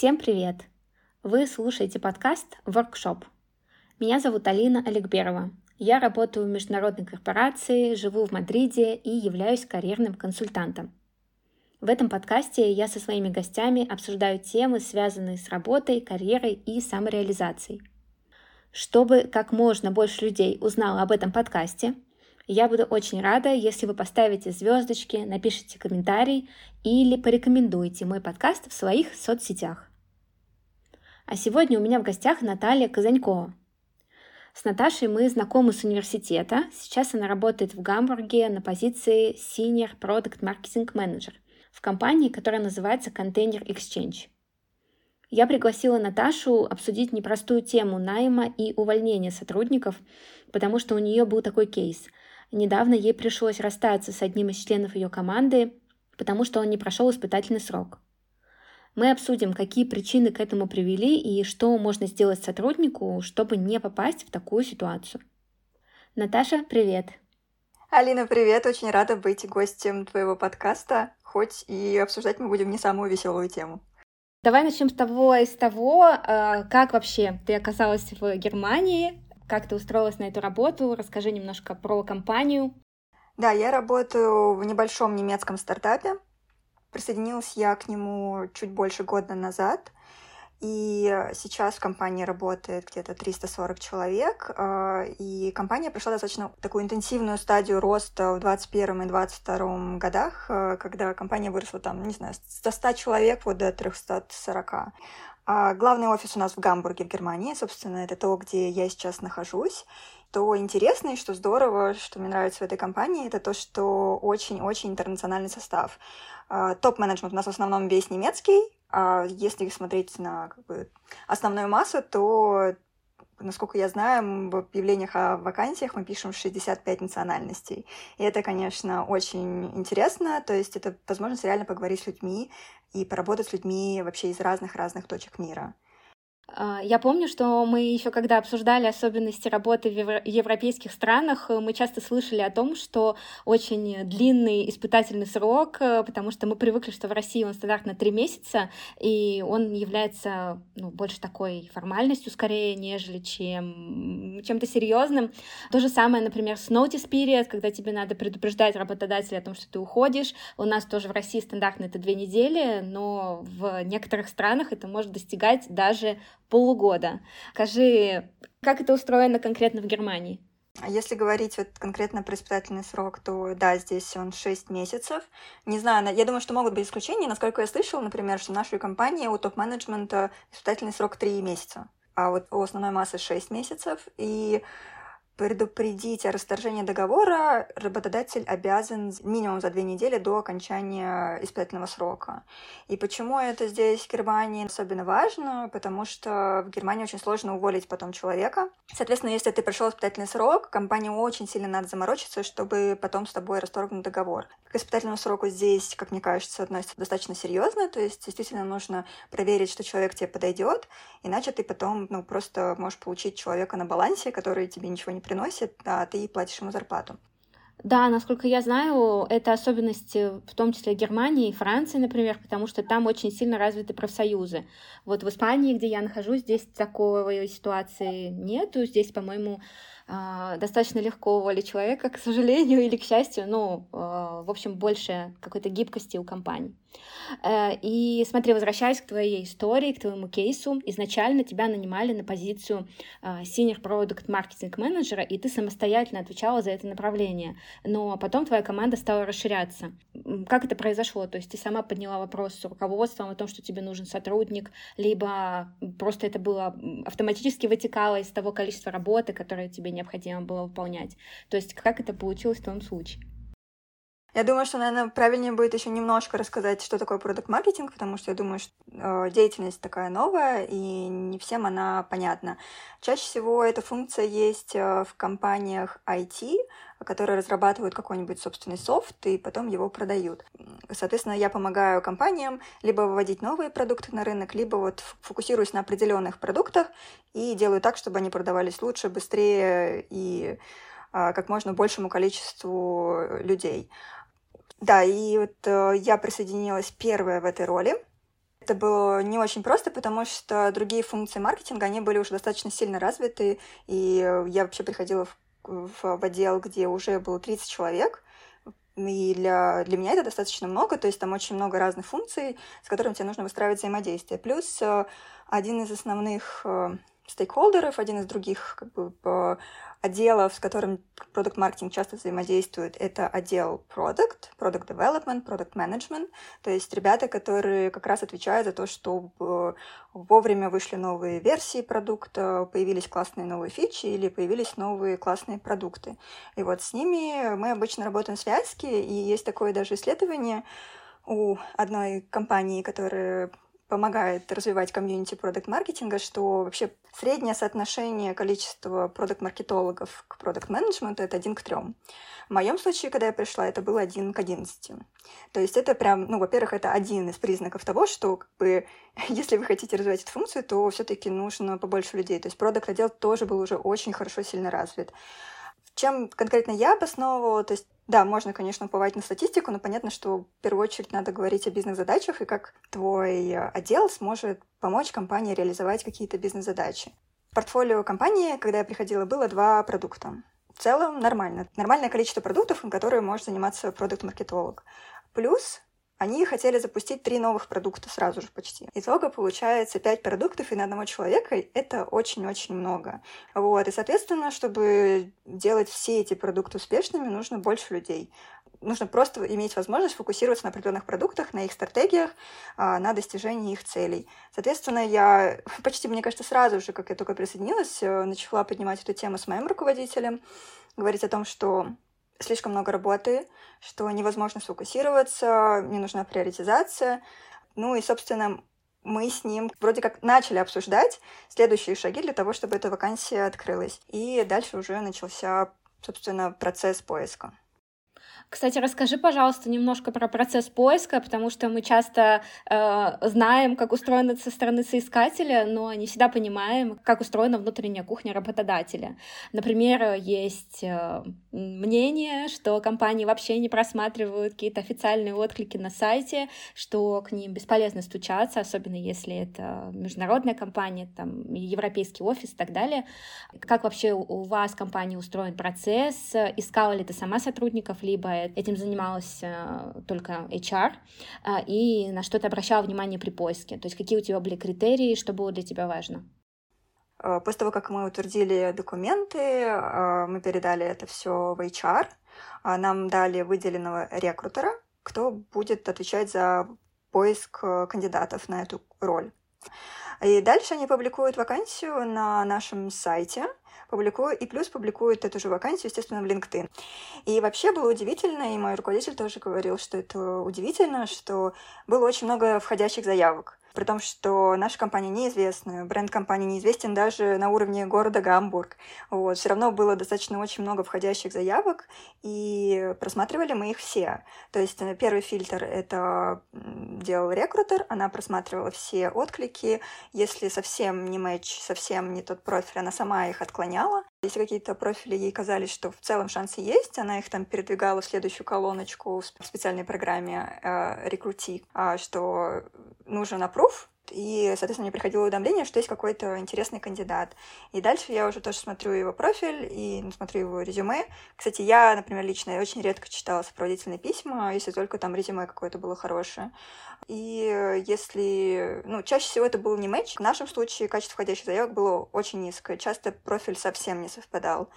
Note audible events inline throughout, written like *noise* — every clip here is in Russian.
Всем привет! Вы слушаете подкаст «Воркшоп». Меня зовут Алина Олегберова. Я работаю в международной корпорации, живу в Мадриде и являюсь карьерным консультантом. В этом подкасте я со своими гостями обсуждаю темы, связанные с работой, карьерой и самореализацией. Чтобы как можно больше людей узнало об этом подкасте, я буду очень рада, если вы поставите звездочки, напишите комментарий или порекомендуете мой подкаст в своих соцсетях. А сегодня у меня в гостях Наталья Казанькова. С Наташей мы знакомы с университета. Сейчас она работает в Гамбурге на позиции Senior Product Marketing Manager в компании, которая называется Container Exchange. Я пригласила Наташу обсудить непростую тему найма и увольнения сотрудников, потому что у нее был такой кейс – Недавно ей пришлось расстаться с одним из членов ее команды, потому что он не прошел испытательный срок. Мы обсудим, какие причины к этому привели и что можно сделать сотруднику, чтобы не попасть в такую ситуацию. Наташа, привет! Алина, привет! Очень рада быть гостем твоего подкаста, хоть и обсуждать мы будем не самую веселую тему. Давай начнем с того, из того, э, как вообще ты оказалась в Германии, как ты устроилась на эту работу? Расскажи немножко про компанию. Да, я работаю в небольшом немецком стартапе. Присоединилась я к нему чуть больше года назад. И сейчас в компании работает где-то 340 человек, а, и компания прошла достаточно такую интенсивную стадию роста в 2021 и 2022 годах, а, когда компания выросла там, не знаю, с 100 человек вот до 340. А главный офис у нас в Гамбурге, в Германии. Собственно, это то, где я сейчас нахожусь. То интересно и что здорово, что мне нравится в этой компании, это то, что очень-очень интернациональный состав. А, топ-менеджмент у нас в основном весь немецкий, а если смотреть на как бы, основную массу, то насколько я знаю, в объявлениях о вакансиях мы пишем 65 национальностей. И это, конечно, очень интересно. То есть это возможность реально поговорить с людьми и поработать с людьми вообще из разных-разных точек мира. А, я помню, что мы еще когда обсуждали особенности работы в европейских странах, э, мы часто слышали о том, что очень длинный испытательный срок, э, потому что мы привыкли, что в России он стандартно три месяца, и он является ну, больше такой формальностью скорее, нежели чем чем-то серьезным. То же самое, например, с notice period, когда тебе надо предупреждать работодателя о том, что ты уходишь. У нас тоже в России стандартно это две недели, но в некоторых странах это может достигать даже полугода. Скажи, как это устроено конкретно в Германии? А если говорить вот конкретно про испытательный срок, то да, здесь он 6 месяцев. Не знаю, я думаю, что могут быть исключения. Насколько я слышала, например, что в нашей компании у топ-менеджмента испытательный срок 3 месяца, а вот у основной массы 6 месяцев. И предупредить о расторжении договора работодатель обязан минимум за две недели до окончания испытательного срока. И почему это здесь, в Германии, особенно важно? Потому что в Германии очень сложно уволить потом человека. Соответственно, если ты прошел испытательный срок, компании очень сильно надо заморочиться, чтобы потом с тобой расторгнуть договор. К испытательному сроку здесь, как мне кажется, относится достаточно серьезно, то есть действительно нужно проверить, что человек тебе подойдет, иначе ты потом ну, просто можешь получить человека на балансе, который тебе ничего не приносит, а ты платишь ему зарплату. Да, насколько я знаю, это особенность в том числе Германии и Франции, например, потому что там очень сильно развиты профсоюзы. Вот в Испании, где я нахожусь, здесь такой ситуации нету. Здесь, по-моему, а, достаточно легко уволить человека, к сожалению или к счастью, ну, а, в общем, больше какой-то гибкости у компаний. Э, и смотри, возвращаясь к твоей истории, к твоему кейсу, изначально тебя нанимали на позицию а, Senior Product Marketing Manager, и ты самостоятельно отвечала за это направление. Но потом твоя команда стала расширяться. Как это произошло? То есть ты сама подняла вопрос с руководством о том, что тебе нужен сотрудник, либо просто это было автоматически вытекало из того количества работы, которое тебе необходимо было выполнять. То есть как это получилось в том случае? Я думаю, что, наверное, правильнее будет еще немножко рассказать, что такое продукт маркетинг, потому что я думаю, что э, деятельность такая новая, и не всем она понятна. Чаще всего эта функция есть э, в компаниях IT, которые разрабатывают какой-нибудь собственный софт и потом его продают. Соответственно, я помогаю компаниям либо выводить новые продукты на рынок, либо вот фокусируюсь на определенных продуктах и делаю так, чтобы они продавались лучше, быстрее и а, как можно большему количеству людей. Да, и вот э, я присоединилась первая в этой роли. это было не очень просто, потому что другие функции маркетинга, они были уже достаточно сильно развиты, и я вообще приходила в, в, в отдел, где уже было 30 человек, и для, для меня это достаточно много, то есть там очень много разных функций, с которыми тебе нужно выстраивать взаимодействие. Плюс э, один из основных э, стейкхолдеров, один из других как бы, отделов, с которым продукт маркетинг часто взаимодействует, это отдел Product, Product Development, Product Management, то есть ребята, которые как раз отвечают за то, чтобы вовремя вышли новые версии продукта, появились классные новые фичи или появились новые классные продукты. И вот с ними мы обычно работаем в связке, и есть такое даже исследование у одной компании, которая помогает развивать комьюнити продукт-маркетинга, что вообще среднее соотношение количества продукт-маркетологов к продукт-менеджменту — это один к трем. В моем случае, когда я пришла, это было один к одиннадцати. То есть это прям, ну, во-первых, это один из признаков того, что как бы, *laughs* если вы хотите развивать эту функцию, то все таки нужно побольше людей. То есть продукт-отдел тоже был уже очень хорошо, сильно развит. Чем конкретно я обосновывала, то есть да, можно, конечно, уповать на статистику, но понятно, что в первую очередь надо говорить о бизнес-задачах и как твой отдел сможет помочь компании реализовать какие-то бизнес-задачи. В портфолио компании, когда я приходила, было два продукта. В целом нормально. Нормальное количество продуктов, которые может заниматься продукт-маркетолог. Плюс они хотели запустить три новых продукта сразу же почти. Итога получается пять продуктов, и на одного человека это очень-очень много. Вот. И, соответственно, чтобы делать все эти продукты успешными, нужно больше людей. Нужно просто иметь возможность фокусироваться на определенных продуктах, на их стратегиях, а, на достижении их целей. Соответственно, я *laughs* почти, мне кажется, сразу же, как я только присоединилась, э, начала поднимать эту тему с моим руководителем, говорить о том, что слишком много работы, что невозможно сфокусироваться, мне нужна приоритизация. Ну и, собственно, мы с ним вроде как начали обсуждать следующие шаги для того, чтобы эта вакансия открылась. И дальше уже начался, собственно, процесс поиска. Кстати, расскажи, пожалуйста, немножко про процесс поиска, потому что мы часто э, знаем, как устроено со стороны соискателя, но не всегда понимаем, как устроена внутренняя кухня работодателя. Например, есть э, мнение, что компании вообще не просматривают какие-то официальные отклики на сайте, что к ним бесполезно стучаться, особенно если это международная компания, там, европейский офис и так далее. Как вообще у вас в компании устроен процесс? Искала ли ты сама сотрудников, либо этим занималась э, только HR, э, и на что ты обращала внимание при поиске? То есть какие у тебя были критерии, что было для тебя важно? Э, после того, как мы утвердили документы, мы передали это все в HR, нам дали выделенного рекрутера, кто будет отвечать за поиск кандидатов на эту роль. И дальше они публикуют вакансию на нашем сайте, публикую, и плюс публикуют эту же вакансию, естественно, в LinkedIn. И вообще было удивительно, и мой руководитель тоже говорил, что это удивительно, что было очень много входящих заявок. При том, что наша компания неизвестна, бренд компании неизвестен даже на уровне города Гамбург. Вот. Все равно было достаточно очень много входящих заявок, и просматривали мы их все. То есть э, первый фильтр — это делал рекрутер, она просматривала все отклики. Если совсем не матч, совсем не тот профиль, она сама их отклоняла. Если какие-то профили ей казались, что в целом шансы есть, она их там передвигала в следующую колоночку в специальной программе э, рекрути, э, что нужен approve, и, соответственно, мне приходило уведомление, что есть какой-то интересный кандидат. И дальше я уже тоже смотрю его профиль и смотрю его резюме. Кстати, я, например, лично очень редко читала сопроводительные письма, если только там резюме какое-то было хорошее. И если... Ну, чаще всего это был не матч. В нашем случае качество входящих заявок было очень низкое. Часто профиль совсем не совпадал.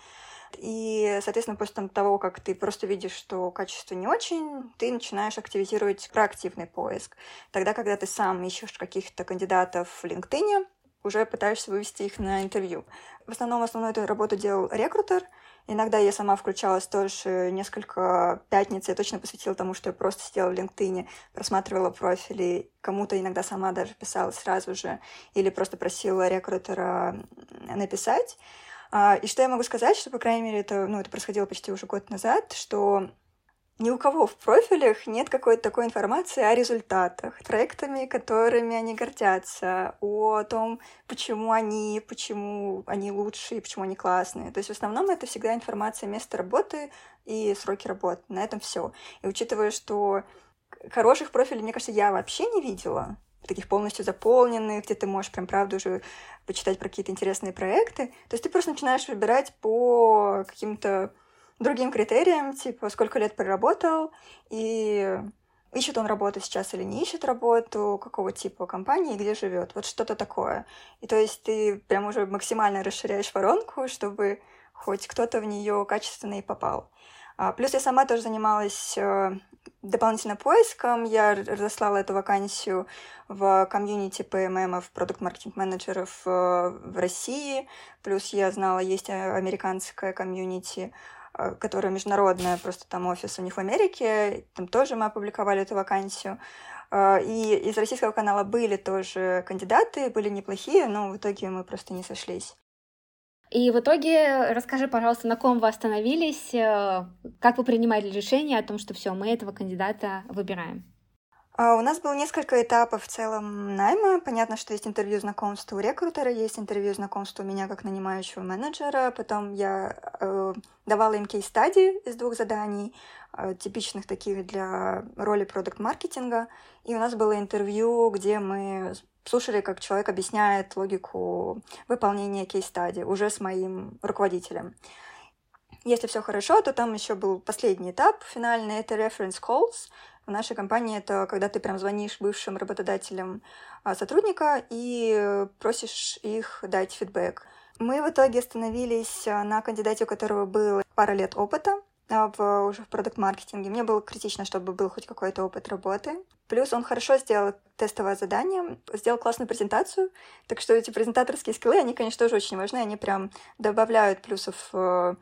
И, соответственно, после того, как ты просто видишь, что качество не очень, ты начинаешь активизировать проактивный поиск. Тогда, когда ты сам ищешь каких-то кандидатов в LinkedIn, уже пытаешься вывести их на интервью. В основном основную эту работу делал рекрутер. Иногда я сама включалась тоже несколько пятниц. Я точно посвятила тому, что я просто сидела в LinkedIn, просматривала профили, кому-то иногда сама даже писала сразу же, или просто просила рекрутера написать. А, и что я могу сказать, что, по крайней мере, это, ну, это происходило почти уже год назад, что ни у кого в профилях нет какой-то такой информации о результатах, проектами, которыми они гордятся, о том, почему они, почему они лучшие, почему они классные. То есть в основном это всегда информация места работы и сроки работы. На этом все. И учитывая, что хороших профилей, мне кажется, я вообще не видела, таких полностью заполненных, где ты можешь прям правда уже почитать про какие-то интересные проекты. То есть ты просто начинаешь выбирать по каким-то другим критериям, типа сколько лет проработал, и ищет он работу сейчас или не ищет работу, какого типа компании, где живет. Вот что-то такое. И то есть ты прям уже максимально расширяешь воронку, чтобы хоть кто-то в нее качественно и попал. А, плюс я сама тоже занималась э, дополнительно поиском. Я разослала эту вакансию в комьюнити ПММов, продукт-маркетинг-менеджеров э, в России. Плюс я знала, есть э, американская комьюнити, которая международная, просто там офис у них в Америке. Там тоже мы опубликовали эту вакансию. И из российского канала были тоже кандидаты, были неплохие, но в итоге мы просто не сошлись. И в итоге расскажи, пожалуйста, на ком вы остановились, э, как вы принимали решение о том, что все, мы этого кандидата выбираем? А, у нас было несколько этапов в целом найма. Понятно, что есть интервью знакомства у рекрутера, есть интервью знакомства у меня как нанимающего менеджера. Потом я э, давала им кейс-стадии из двух заданий, э, типичных таких для роли продукт-маркетинга. И у нас было интервью, где мы слушали, как человек объясняет логику выполнения кейс-стади уже с моим руководителем. Если все хорошо, то там еще был последний этап, финальный, это reference calls. В нашей компании это когда ты прям звонишь бывшим работодателям а, сотрудника и просишь их дать фидбэк. Мы в итоге остановились а, на кандидате, у которого было пара лет опыта, а, в, уже в продукт-маркетинге. Мне было критично, чтобы был хоть какой-то опыт работы. Плюс он хорошо сделал тестовое задание, сделал классную презентацию. Так что эти презентаторские скиллы, они, конечно, тоже очень важны. Они прям добавляют плюсов в,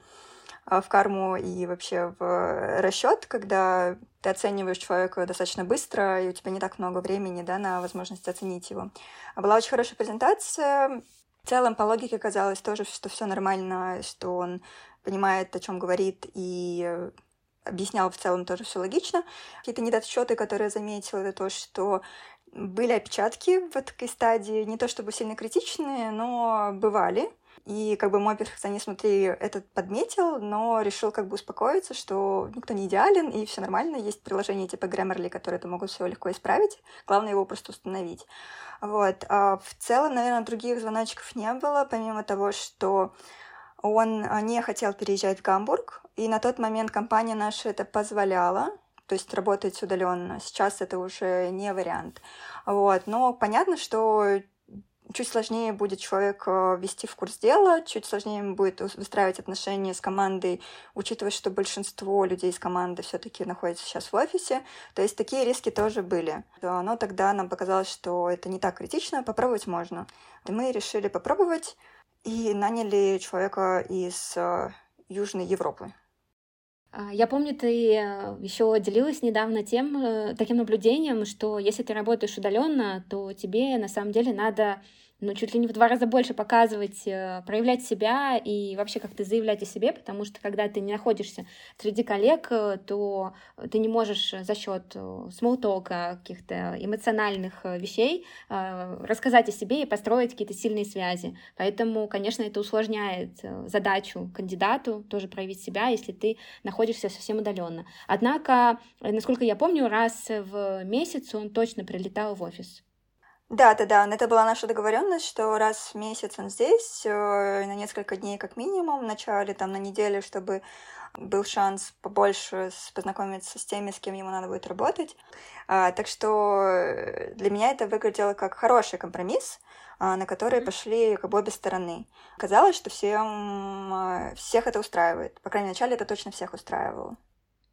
в карму и вообще в расчет, когда ты оцениваешь человека достаточно быстро, и у тебя не так много времени да, на возможность оценить его. Была очень хорошая презентация. В целом, по логике казалось тоже, что все нормально, что он понимает, о чем говорит, и объяснял в целом тоже все логично. Какие-то недочеты, которые я заметила, это то, что были опечатки в этой стадии, не то чтобы сильно критичные, но бывали. И как бы мой перфекционист внутри этот подметил, но решил как бы успокоиться, что никто не идеален, и все нормально. Есть приложения типа Grammarly, которые это могут все легко исправить. Главное его просто установить. Вот. А в целом, наверное, других звоночков не было, помимо того, что он а, не хотел переезжать в Гамбург, и на тот момент компания наша это позволяла, то есть работать удаленно. Сейчас это уже не вариант. Вот. Но понятно, что чуть сложнее будет человек э, вести в курс дела, чуть сложнее будет выстраивать отношения с командой, учитывая, что большинство людей из команды все-таки находятся сейчас в офисе. То есть такие риски тоже были. Но тогда нам показалось, что это не так критично, попробовать можно. И мы решили попробовать и наняли человека из э, Южной Европы. А, я помню, ты э, еще делилась недавно тем, э, таким наблюдением, что если ты работаешь удаленно, то тебе на самом деле надо ну, чуть ли не в два раза больше показывать, э, проявлять себя и вообще как-то заявлять о себе, потому что когда ты не находишься среди коллег, э, то ты не можешь за счет э, смолтока, каких-то эмоциональных вещей рассказать о себе и построить какие-то сильные связи. Поэтому, конечно, это усложняет задачу кандидату тоже проявить себя, если ты находишься совсем удаленно. Однако, насколько я помню, раз в месяц он точно прилетал в офис. Да, да, да. Это была наша договоренность, что раз в месяц он здесь, э, на несколько дней как минимум, в начале, там, на неделю, чтобы был шанс побольше познакомиться с теми, с кем ему надо будет работать. А, так что э, для меня это выглядело как хороший компромисс, а, на который пошли как бы обе стороны. Казалось, что всем, а, всех это устраивает. По крайней мере, вначале это точно всех устраивало.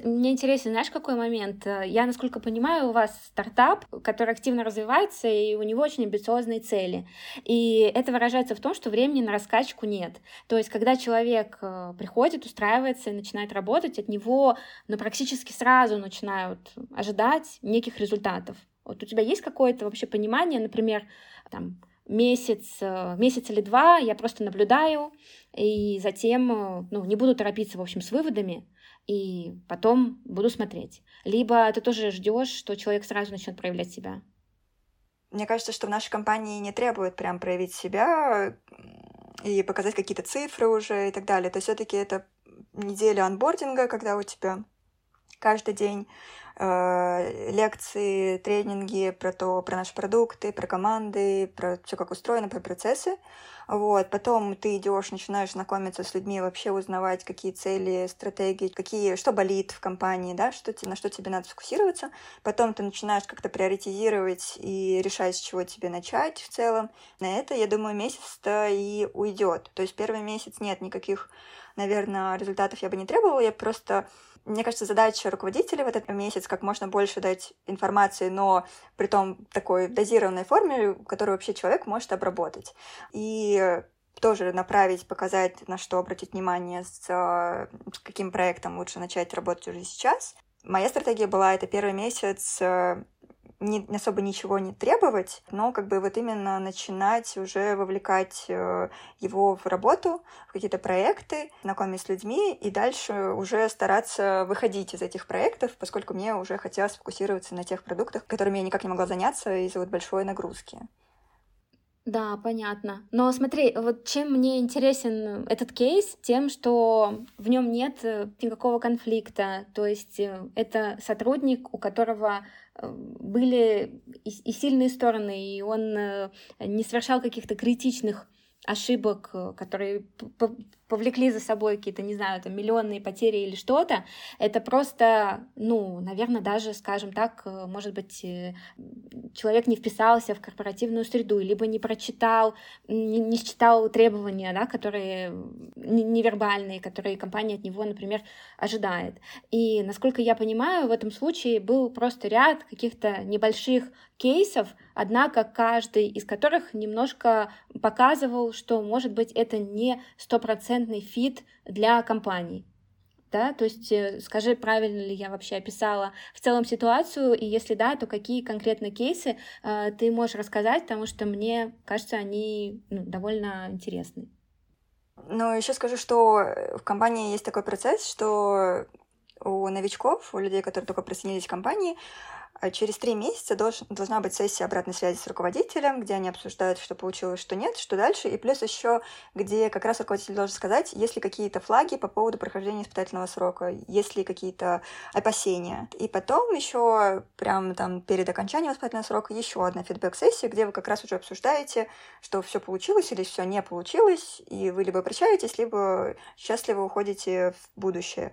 Мне интересен, знаешь, какой момент? Я, насколько понимаю, у вас стартап, который активно развивается, и у него очень амбициозные цели. И это выражается в том, что времени на раскачку нет. То есть, когда человек э, приходит, устраивается и начинает работать, от него ну, практически сразу начинают ожидать неких результатов. Вот у тебя есть какое-то вообще понимание, например, там, месяц, э, месяц или два я просто наблюдаю, и затем э, ну, не буду торопиться, в общем, с выводами, и потом буду смотреть. Либо ты тоже ждешь, что человек сразу начнет проявлять себя. Мне кажется, что в нашей компании не требуют прям проявить себя и показать какие-то цифры уже и так далее. То все-таки это неделя анбординга, когда у тебя каждый день э, лекции, тренинги про то, про наши продукты, про команды, про все как устроено, про процессы. Вот. Потом ты идешь, начинаешь знакомиться с людьми, вообще узнавать, какие цели, стратегии, какие, что болит в компании, да, что, на что тебе надо сфокусироваться. Потом ты начинаешь как-то приоритизировать и решать, с чего тебе начать в целом. На это, я думаю, месяц-то и уйдет. То есть первый месяц нет никаких, наверное, результатов я бы не требовала, я просто мне кажется, задача руководителя в этот месяц как можно больше дать информации, но при том такой дозированной форме, которую вообще человек может обработать. И тоже направить, показать, на что обратить внимание, с, с каким проектом лучше начать работать уже сейчас. Моя стратегия была это первый месяц не особо ничего не требовать, но как бы вот именно начинать уже вовлекать э, его в работу, в какие-то проекты, знакомить с людьми и дальше уже стараться выходить из этих проектов, поскольку мне уже хотелось сфокусироваться на тех продуктах, которыми я никак не могла заняться из-за вот большой нагрузки. Да, понятно. Но смотри, вот чем мне интересен этот кейс, тем, что в нем нет э, никакого конфликта. То есть э, это сотрудник, у которого были и, сильные стороны, и он не совершал каких-то критичных ошибок, которые повлекли за собой какие-то, не знаю, там, миллионные потери или что-то, это просто, ну, наверное, даже, скажем так, э, может быть, э, человек не вписался в корпоративную среду, либо не прочитал, не, не считал требования, да, которые невербальные, которые компания от него, например, ожидает. И, насколько я понимаю, в этом случае был просто ряд каких-то небольших кейсов, однако каждый из которых немножко показывал, что, может быть, это не стопроцентный фит для компаний. Да, то есть э, скажи, правильно ли я вообще описала в целом ситуацию, и если да, то какие конкретно кейсы э, ты можешь рассказать, потому что мне кажется, они ну, довольно интересны. Ну, еще скажу, что в компании есть такой процесс, что у новичков, у людей, которые только присоединились к компании, через три месяца долж, должна быть сессия обратной связи с руководителем, где они обсуждают, что получилось, что нет, что дальше, и плюс еще, где как раз руководитель должен сказать, есть ли какие-то флаги по поводу прохождения испытательного срока, есть ли какие-то опасения. И потом еще прямо там перед окончанием испытательного срока еще одна фидбэк-сессия, где вы как раз уже обсуждаете, что все получилось или все не получилось, и вы либо прощаетесь, либо счастливо уходите в будущее.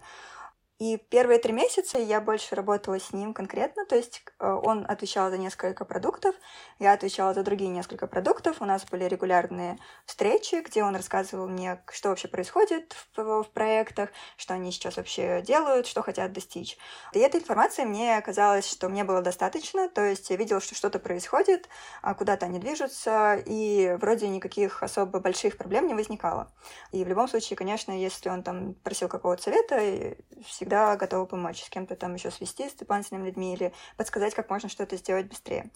И первые три месяца я больше работала с ним конкретно, то есть э, он отвечал за несколько продуктов, я отвечала за другие несколько продуктов, у нас были регулярные встречи, где он рассказывал мне, что вообще происходит в, в проектах, что они сейчас вообще делают, что хотят достичь. И этой информации мне казалось, что мне было достаточно, то есть я видела, что что-то происходит, а куда-то они движутся, и вроде никаких особо больших проблем не возникало. И в любом случае, конечно, если он там просил какого-то совета, готова помочь с кем-то там еще свести с дополнительными людьми или подсказать, как можно что-то сделать быстрее.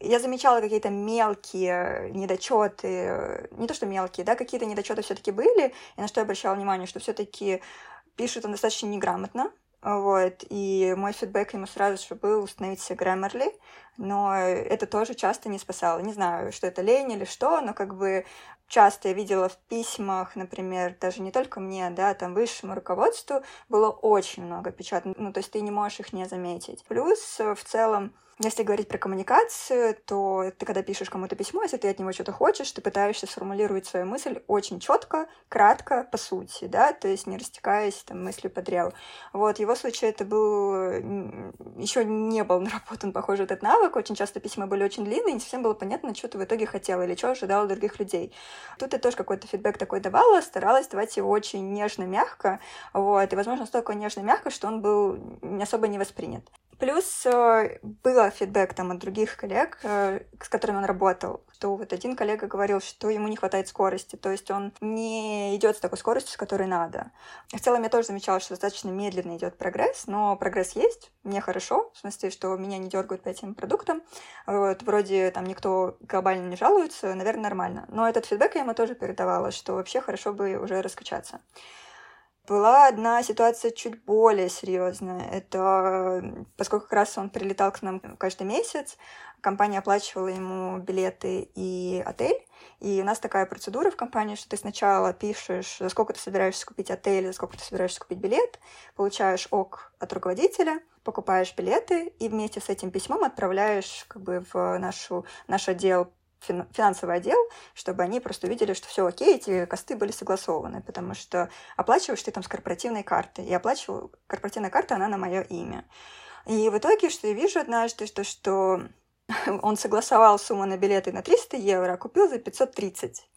Я замечала какие-то мелкие недочеты, не то что мелкие, да, какие-то недочеты все-таки были, и на что я обращала внимание, что все-таки пишет он достаточно неграмотно, вот, и мой фидбэк ему сразу же был установить себе Grammarly, но это тоже часто не спасало. Не знаю, что это лень или что, но как бы часто я видела в письмах, например, даже не только мне, да, там высшему руководству было очень много печатных, ну, то есть ты не можешь их не заметить. Плюс в целом если говорить про коммуникацию, то ты когда пишешь кому-то письмо, если ты от него что-то хочешь, ты пытаешься сформулировать свою мысль очень четко, кратко, по сути, да, то есть не растекаясь там мыслью по древу. Вот, в его случае это был... Еще не был наработан, похоже, этот навык. Очень часто письма были очень длинные, не совсем было понятно, что ты в итоге хотела или что ожидала других людей. Тут я тоже какой-то фидбэк такой давала, старалась давать его очень нежно, мягко, вот, и, возможно, столько нежно, мягко, что он был особо не воспринят. Плюс э, было фидбэк там от других коллег, э, с которыми он работал, что вот один коллега говорил, что ему не хватает скорости, то есть он не идет с такой скоростью, с которой надо. В целом я тоже замечала, что достаточно медленно идет прогресс, но прогресс есть, мне хорошо, в смысле, что меня не дергают по этим продуктам. Вот, вроде там никто глобально не жалуется, наверное, нормально. Но этот фидбэк я ему тоже передавала, что вообще хорошо бы уже раскачаться. Была одна ситуация чуть более серьезная. Это поскольку как раз он прилетал к нам каждый месяц, компания оплачивала ему билеты и отель. И у нас такая процедура в компании, что ты сначала пишешь, за сколько ты собираешься купить отель, за сколько ты собираешься купить билет, получаешь ок от руководителя, покупаешь билеты и вместе с этим письмом отправляешь как бы в нашу, наш отдел финансовый отдел, чтобы они просто увидели, что все окей, эти косты были согласованы, потому что оплачиваешь ты там с корпоративной карты. И оплачиваю, корпоративная карта, она на мое имя. И в итоге, что я вижу однажды, что, что *laughs* он согласовал сумму на билеты на 300 евро, а купил за 530.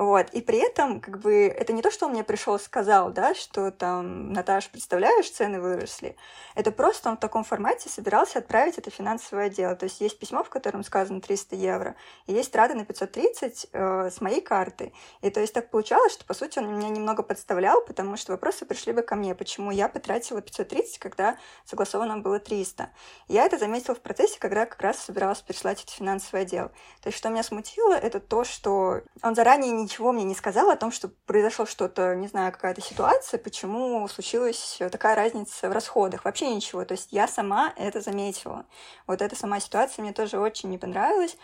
Вот. И при этом, как бы, это не то, что он мне пришел и сказал, да, что там, Наташ, представляешь, цены выросли. Это просто он в таком формате собирался отправить это финансовое отдел. То есть есть письмо, в котором сказано 300 евро, и есть траты на 530 э, с моей карты. И то есть так получалось, что, по сути, он меня немного подставлял, потому что вопросы пришли бы ко мне, почему я потратила 530, когда согласовано было 300. Я это заметила в процессе, когда как раз собиралась переслать это финансовый отдел. То есть что меня смутило, это то, что он заранее не ничего мне не сказал о том, что произошло что-то, не знаю, какая-то ситуация, почему случилась такая разница в расходах. Вообще ничего. То есть я сама это заметила. Вот эта сама ситуация мне тоже очень не понравилась.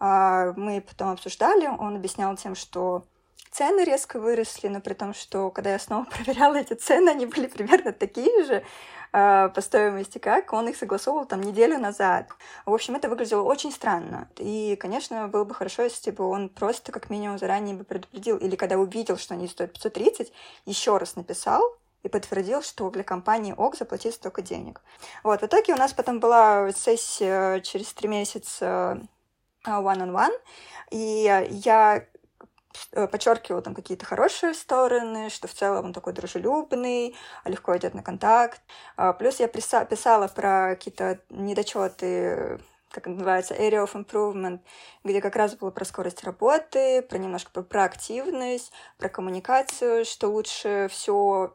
А, мы потом обсуждали, он объяснял тем, что цены резко выросли, но при том, что когда я снова *laughs* проверяла эти цены, они были примерно такие же. А, по стоимости, как он их согласовывал там неделю назад. В общем, это выглядело очень странно. И, конечно, было бы хорошо, если бы он просто как минимум заранее бы предупредил, или когда увидел, что они стоят 530, еще раз написал, и подтвердил, что для компании ОК заплатить столько денег. Вот, в итоге у нас потом была сессия через три месяца а, one-on-one, -on -one, и я Э, подчеркивал там какие-то хорошие стороны, что в целом он такой дружелюбный, легко идет на контакт. А, плюс я писала про какие-то недочеты как называется, area of improvement, где как раз было про скорость работы, про немножко про проактивность, про коммуникацию, что лучше все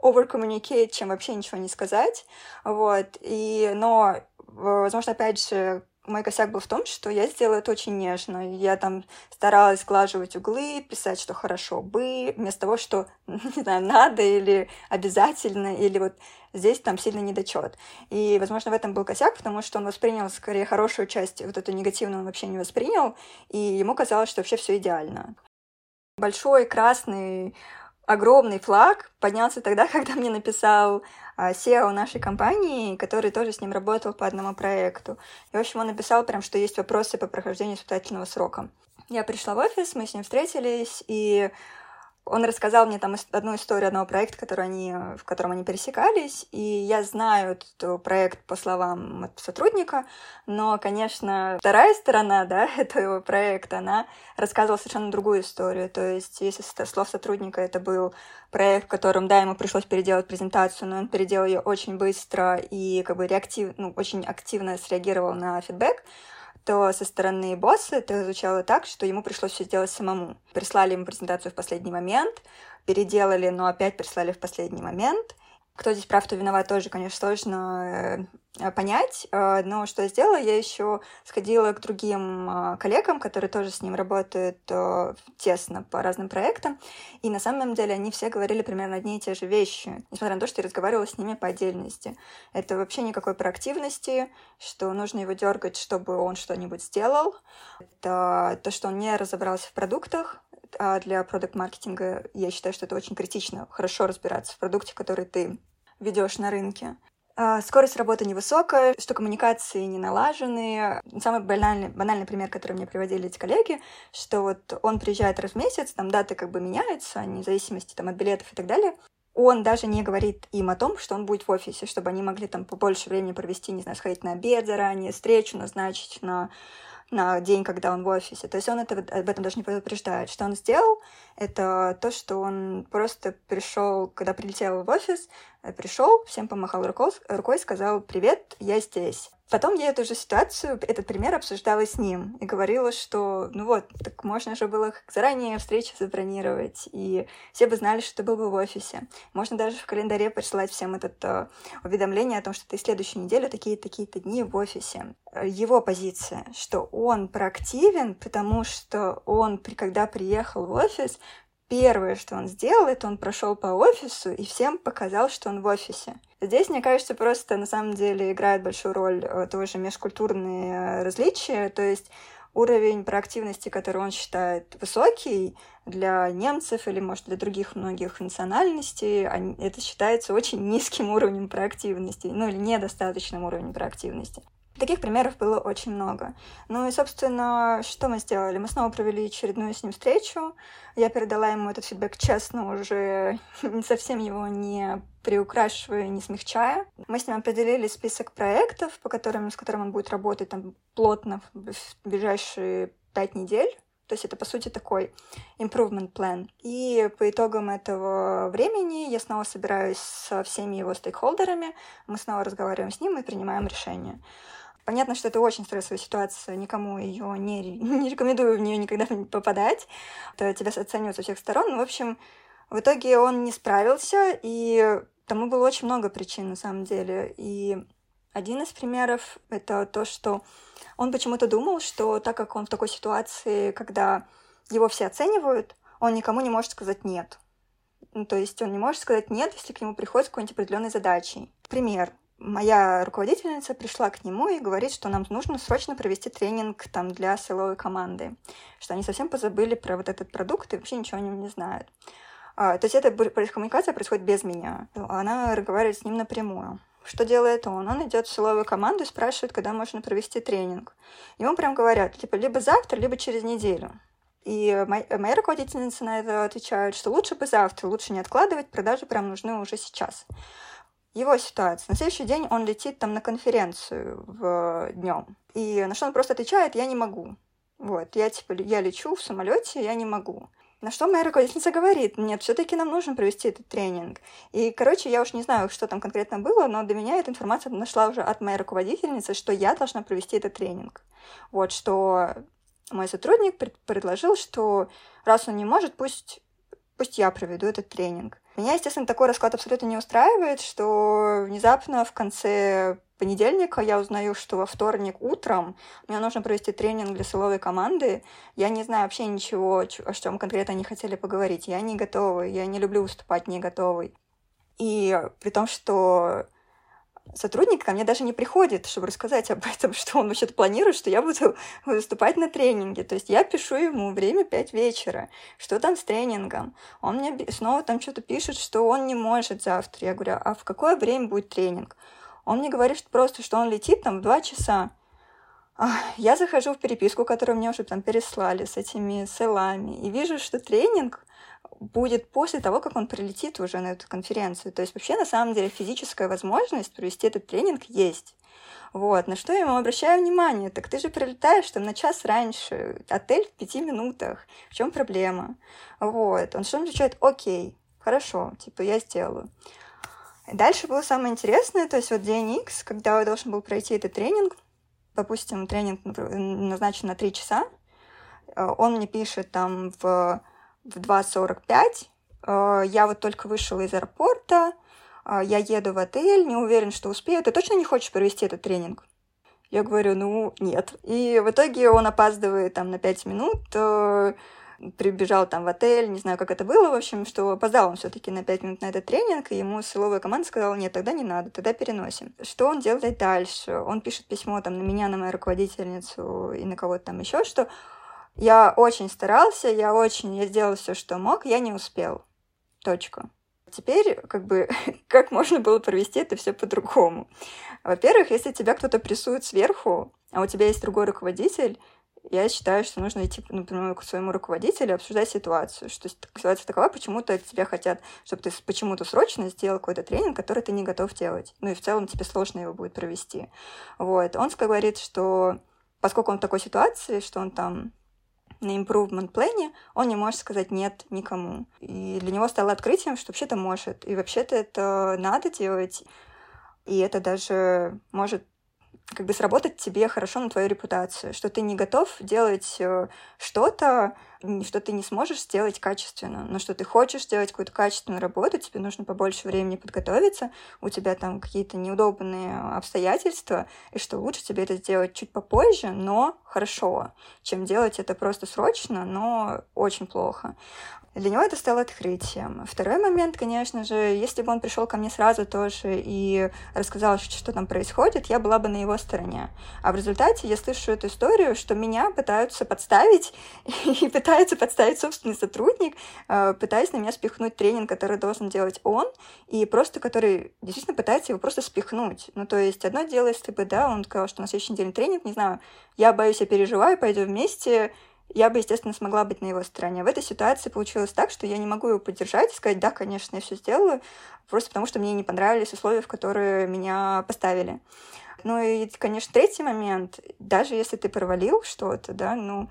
over communicate, чем вообще ничего не сказать. Вот. И, но, возможно, опять же, мой косяк был в том, что я сделала это очень нежно. Я там старалась сглаживать углы, писать, что хорошо бы, вместо того, что, *laughs* не знаю, надо или обязательно, или вот здесь там сильный недочет. И, возможно, в этом был косяк, потому что он воспринял скорее хорошую часть, вот эту негативную он вообще не воспринял, и ему казалось, что вообще все идеально. Большой красный огромный флаг поднялся тогда, *laughs* когда мне написал SEO а, нашей компании, который тоже с ним работал по одному проекту. И, в общем, он написал прям, что есть вопросы по прохождению испытательного срока. Я пришла в офис, мы с ним встретились, и он рассказал мне там одну историю одного проекта, который они, в котором они пересекались, и я знаю этот проект по словам сотрудника, но, конечно, вторая сторона, да, *laughs* этого проекта, она рассказывала совершенно другую историю. То есть, если со слов сотрудника это был проект, в котором, да, ему пришлось переделать презентацию, но он переделал ее очень быстро и как бы реактив, ну, очень активно среагировал на фидбэк, то со стороны босса это звучало так, что ему пришлось все сделать самому. Прислали ему презентацию в последний момент, переделали, но опять прислали в последний момент. Кто здесь прав, кто виноват, тоже, конечно, сложно э, понять. Э, но что я сделала? Я еще сходила к другим э, коллегам, которые тоже с ним работают тесно по разным проектам. И на самом деле они все говорили примерно одни и те же вещи, несмотря на то, что я разговаривала с ними по отдельности. Это вообще никакой проактивности, что нужно его дергать, чтобы он что-нибудь сделал. Это то, что он не разобрался в продуктах, а для продукт-маркетинга я считаю, что это очень критично, хорошо разбираться в продукте, который ты ведешь на рынке. А, скорость работы невысокая, что коммуникации не налажены. Самый банальный, банальный пример, который мне приводили эти коллеги, что вот он приезжает раз в месяц, там даты как бы меняются, вне зависимости там, от билетов и так далее. Он даже не говорит им о том, что он будет в офисе, чтобы они могли там побольше времени провести, не знаю, сходить на обед заранее, встречу назначить на на день, когда он в офисе. То есть он это, об этом даже не предупреждает. Что он сделал, это то, что он просто пришел, когда прилетел в офис, э, пришел, всем помахал рукой, рукой сказал «Привет, я здесь». Потом я эту же ситуацию, этот пример обсуждала с ним и говорила, что ну вот, так можно же было заранее встречу забронировать, и все бы знали, что ты был бы в офисе. Можно даже в календаре присылать всем это uh, уведомление о том, что ты следующую неделю такие-такие-то дни в офисе. Его позиция, что он проактивен, потому что он, когда приехал в офис, первое, что он сделал, это он прошел по офису и всем показал, что он в офисе. Здесь, мне кажется, просто на самом деле играет большую роль э, тоже межкультурные различия. То есть уровень проактивности, который он считает высокий для немцев или, может, для других многих национальностей, это считается очень низким *laughs* уровнем проактивности, ну или недостаточным уровнем проактивности. Таких примеров было очень много. Ну и, собственно, что мы сделали? Мы снова провели очередную с ним встречу. Я передала ему этот фидбэк честно, уже *laughs* совсем его не приукрашивая, не смягчая. Мы с ним определили список проектов, по которым, с которым он будет работать там плотно в ближайшие пять недель. То есть это, по сути, такой improvement plan. И по итогам этого времени я снова собираюсь со всеми его стейкхолдерами, мы снова разговариваем с ним и принимаем решение. Понятно, что это очень стрессовая ситуация, никому ее не, *laughs* не рекомендую в нее никогда попадать. Это тебя оценивают со всех сторон. В общем, в итоге он не справился, и тому было очень много причин на самом деле. И один из примеров — это то, что он почему-то думал, что так как он в такой ситуации, когда его все оценивают, он никому не может сказать «нет». Ну, то есть он не может сказать «нет», если к нему приходит с какой-нибудь определенной задачей. Пример моя руководительница пришла к нему и говорит, что нам нужно срочно провести тренинг там для силовой команды, что они совсем позабыли про вот этот продукт и вообще ничего о нем не знают. А, то есть эта коммуникация происходит без меня. Она разговаривает с ним напрямую. Что делает он? Он идет в силовую команду и спрашивает, когда можно провести тренинг. Ему прям говорят, типа, либо завтра, либо через неделю. И моя, моя руководительница на это отвечает, что лучше бы завтра, лучше не откладывать, продажи прям нужны уже сейчас его ситуация. На следующий день он летит там на конференцию в днем. И на что он просто отвечает, я не могу. Вот, я типа, я лечу в самолете, я не могу. На что моя руководительница говорит, нет, все-таки нам нужно провести этот тренинг. И, короче, я уж не знаю, что там конкретно было, но до меня эта информация нашла уже от моей руководительницы, что я должна провести этот тренинг. Вот, что мой сотрудник пред предложил, что раз он не может, пусть, пусть я проведу этот тренинг. Меня, естественно, такой расклад абсолютно не устраивает, что внезапно в конце понедельника я узнаю, что во вторник утром мне нужно провести тренинг для силовой команды. Я не знаю вообще ничего, о чем конкретно они хотели поговорить. Я не готова, я не люблю выступать не готовой. И при том, что сотрудник ко мне даже не приходит, чтобы рассказать об этом, *laughs* что он вообще-то планирует, что я буду *laughs* выступать на тренинге. То есть я пишу ему время 5 вечера, что там с тренингом. Он мне снова там что-то пишет, что он не может завтра. Я говорю, а в какое время будет тренинг? Он мне говорит просто, что он летит там в 2 часа. Я захожу в переписку, которую мне уже там переслали с этими селами, и вижу, что тренинг будет после того, как он прилетит уже на эту конференцию. То есть вообще на самом деле физическая возможность провести этот тренинг есть. Вот, на что я ему обращаю внимание? Так ты же прилетаешь там на час раньше, отель в пяти минутах. В чем проблема? Вот, он что отвечает, окей, хорошо, типа я сделаю. Дальше было самое интересное, то есть вот день X, когда я должен был пройти этот тренинг, допустим, тренинг назначен на три часа, э, он мне пишет там в в 2.45. Э, я вот только вышел из аэропорта, э, я еду в отель, не уверен, что успею. Ты точно не хочешь провести этот тренинг? Я говорю, ну, нет. И в итоге он опаздывает там на 5 минут, э, прибежал там в отель, не знаю, как это было, в общем, что опоздал он все таки на 5 минут на этот тренинг, и ему силовая команда сказала, нет, тогда не надо, тогда переносим. Что он делает дальше? Он пишет письмо там на меня, на мою руководительницу и на кого-то там еще, что я очень старался, я очень, я сделал все, что мог, я не успел. Точка. Теперь, как бы, *laughs* как можно было провести это все по-другому? Во-первых, если тебя кто-то прессует сверху, а у тебя есть другой руководитель, я считаю, что нужно идти например, к своему руководителю обсуждать ситуацию, что ситуация такова, почему-то от тебя хотят, чтобы ты почему-то срочно сделал какой-то тренинг, который ты не готов делать. Ну и в целом тебе сложно его будет провести. Вот. Он говорит, что поскольку он в такой ситуации, что он там на improvement плане, он не может сказать нет никому. И для него стало открытием, что вообще-то может. И вообще-то это надо делать. И это даже может как бы сработать тебе хорошо на твою репутацию, что ты не готов делать э, что-то, что ты не сможешь сделать качественно, но что ты хочешь сделать какую-то качественную работу, тебе нужно побольше времени подготовиться, у тебя там какие-то неудобные обстоятельства, и что лучше тебе это сделать чуть попозже, но хорошо, чем делать это просто срочно, но очень плохо. Для него это стало открытием. Второй момент, конечно же, если бы он пришел ко мне сразу тоже и рассказал, что там происходит, я была бы на его стороне. А в результате я слышу эту историю, что меня пытаются подставить *laughs* и пытаются подставить собственный сотрудник, э, пытаясь на меня спихнуть тренинг, который должен делать он, и просто который действительно пытается его просто спихнуть. Ну, то есть одно дело, если бы, да, он сказал, что на следующей неделе тренинг, не знаю, я боюсь, я переживаю, пойдем вместе, я бы, естественно, смогла быть на его стороне. В этой ситуации получилось так, что я не могу его поддержать и сказать, да, конечно, я все сделаю, просто потому что мне не понравились условия, в которые меня поставили. Ну и, конечно, третий момент, даже если ты провалил что-то, да, ну,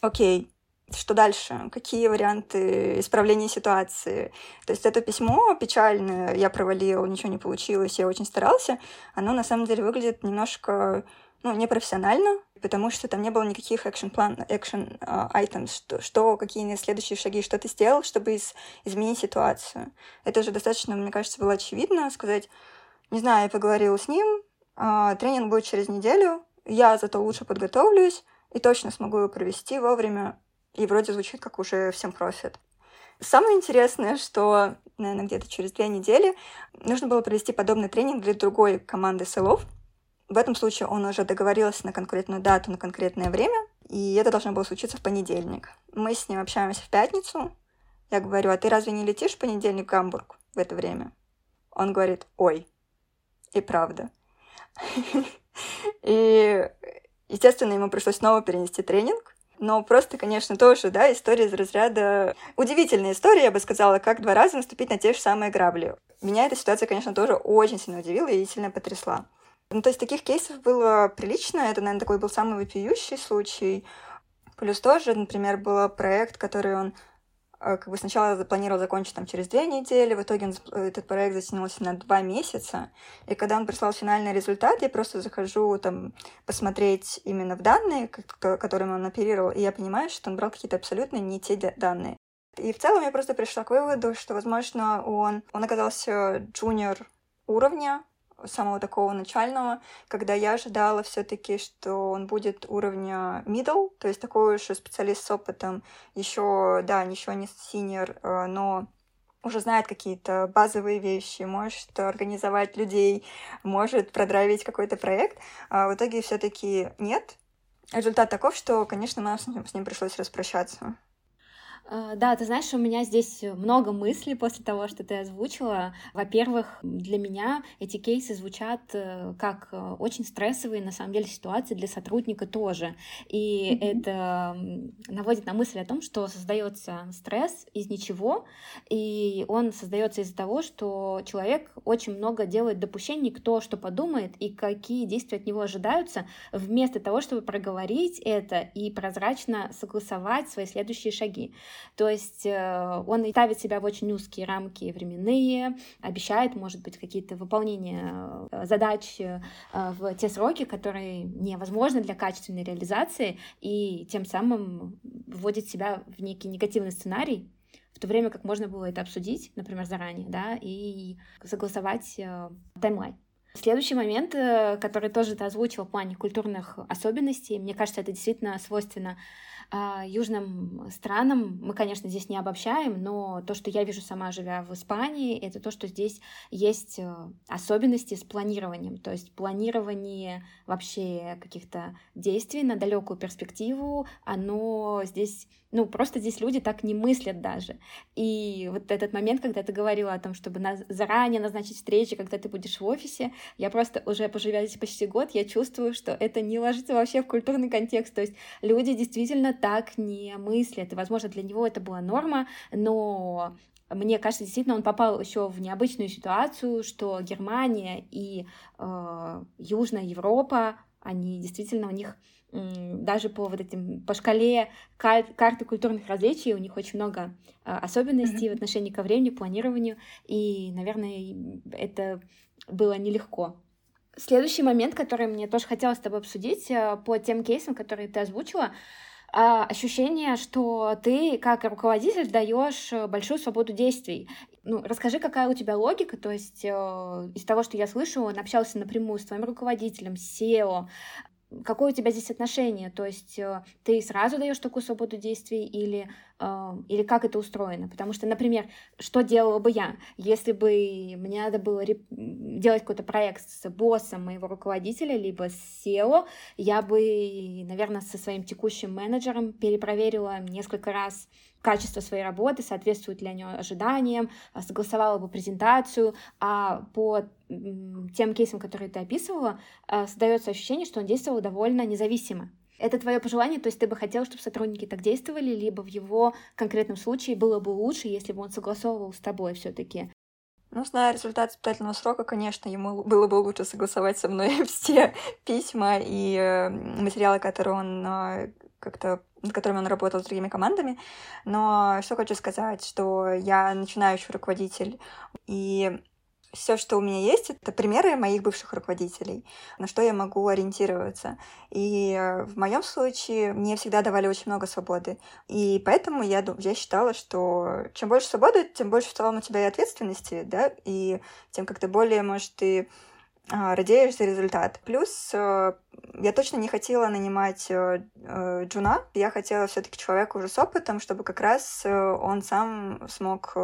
окей, что дальше? Какие варианты исправления ситуации? То есть это письмо печальное, я провалил, ничего не получилось, я очень старался, оно на самом деле выглядит немножко ну, непрофессионально, потому что там не было никаких action план, action uh, что, что, какие следующие шаги, что ты сделал, чтобы из, изменить ситуацию. Это же достаточно, мне кажется, было очевидно сказать, не знаю, я поговорила с ним, uh, тренинг будет через неделю, я зато лучше подготовлюсь и точно смогу его провести вовремя, и вроде звучит как уже всем профит. Самое интересное, что, наверное, где-то через две недели нужно было провести подобный тренинг для другой команды селов, в этом случае он уже договорился на конкретную дату, на конкретное время, и это должно было случиться в понедельник. Мы с ним общаемся в пятницу. Я говорю, а ты разве не летишь в понедельник в Гамбург в это время? Он говорит, ой, и правда. *laughs* И, естественно, ему пришлось снова перенести тренинг, но просто, конечно, тоже, да, история из разряда... Удивительная история, я бы сказала, как два раза наступить на те же самые грабли. Меня эта ситуация, конечно, тоже очень сильно удивила и сильно потрясла. Ну, то есть таких кейсов было прилично. Это, наверное, такой был самый вопиющий случай. Плюс тоже, например, был проект, который он как бы сначала запланировал закончить там через две недели, в итоге он, этот проект затянулся на два месяца, и когда он прислал финальный результат, я просто захожу там посмотреть именно в данные, которыми он оперировал, и я понимаю, что он брал какие-то абсолютно не те данные. И в целом я просто пришла к выводу, что, возможно, он, он оказался джуниор уровня, самого такого начального, когда я ожидала все-таки, что он будет уровня middle, то есть такой уж специалист с опытом, еще, да, еще не senior, э, но уже знает какие-то базовые вещи, может организовать людей, может продравить какой-то проект. А в итоге все-таки нет. Результат таков, что, конечно, нам с ним пришлось распрощаться. А, да, ты знаешь, у меня здесь много мыслей после того, что ты озвучила. Во-первых, для меня эти кейсы звучат э, как э, очень стрессовые, на самом деле, ситуации для сотрудника тоже. И mm-hmm. это наводит на мысль о том, что создается стресс из ничего, и он создается из-за того, что человек очень много делает допущений, кто что подумает и какие действия от него ожидаются, вместо того, чтобы проговорить это и прозрачно согласовать свои следующие шаги. То есть э, он ставит себя в очень узкие рамки временные, обещает, может быть, какие-то выполнения э, задач э, в те сроки, которые невозможны для качественной реализации, и тем самым вводит себя в некий негативный сценарий, в то время как можно было это обсудить, например, заранее, да, и согласовать таймлайн. Следующий момент, который тоже ты озвучил в плане культурных особенностей, мне кажется, это действительно свойственно южным странам. Мы, конечно, здесь не обобщаем, но то, что я вижу сама, живя в Испании, это то, что здесь есть э, особенности с планированием. То есть планирование вообще каких-то действий на далекую перспективу, оно здесь ну, просто здесь люди так не мыслят даже. И вот этот момент, когда ты говорила о том, чтобы заранее назначить встречи, когда ты будешь в офисе, я просто уже поживя здесь почти год, я чувствую, что это не ложится вообще в культурный контекст. То есть люди действительно так не мыслят. И, возможно, для него это была норма, но мне кажется, действительно, он попал еще в необычную ситуацию, что Германия и э, Южная Европа, они действительно у них даже по вот этим, по шкале кар карты культурных различий у них очень много а, особенностей mm-hmm. в отношении ко времени, планированию, и, наверное, это было нелегко. Следующий момент, который мне тоже хотелось с тобой обсудить а, по тем кейсам, которые ты озвучила, ощущение, что ты как руководитель даешь э, большую свободу действий. Ну, расскажи, какая у тебя логика, то есть э, из того, что я слышу, он общался напрямую с твоим руководителем, с SEO, какое у тебя здесь отношение? То есть э, ты сразу даешь такую свободу действий или, э, или как это устроено? Потому что, например, что делала бы я, если бы мне надо было делать какой-то проект с боссом моего руководителя, либо с SEO, я бы, наверное, со своим текущим менеджером перепроверила несколько раз качество своей работы, соответствует ли они ожиданиям, а, согласовала бы презентацию, а по тем кейсам, которые ты описывала, а, создается ощущение, что он действовал довольно независимо. Это твое пожелание, то есть ты бы хотел, чтобы сотрудники так действовали, либо в его конкретном случае было бы лучше, если бы он согласовывал с тобой все-таки. Ну, зная результат испытательного срока, конечно, ему было бы лучше согласовать со мной *laughs* все письма и э, материалы, которые он а, как-то над которыми он работал с другими командами. Но что хочу сказать, что я начинающий руководитель, и все, что у меня есть, это примеры моих бывших руководителей, на что я могу ориентироваться. И в моем случае мне всегда давали очень много свободы. И поэтому я, я считала, что чем больше свободы, тем больше в целом у тебя и ответственности, да, и тем как-то более, может, ты а, радеешь за результат. Плюс э, я точно не хотела нанимать э, э, Джуна. Я хотела все-таки человека уже с опытом, чтобы как раз он сам смог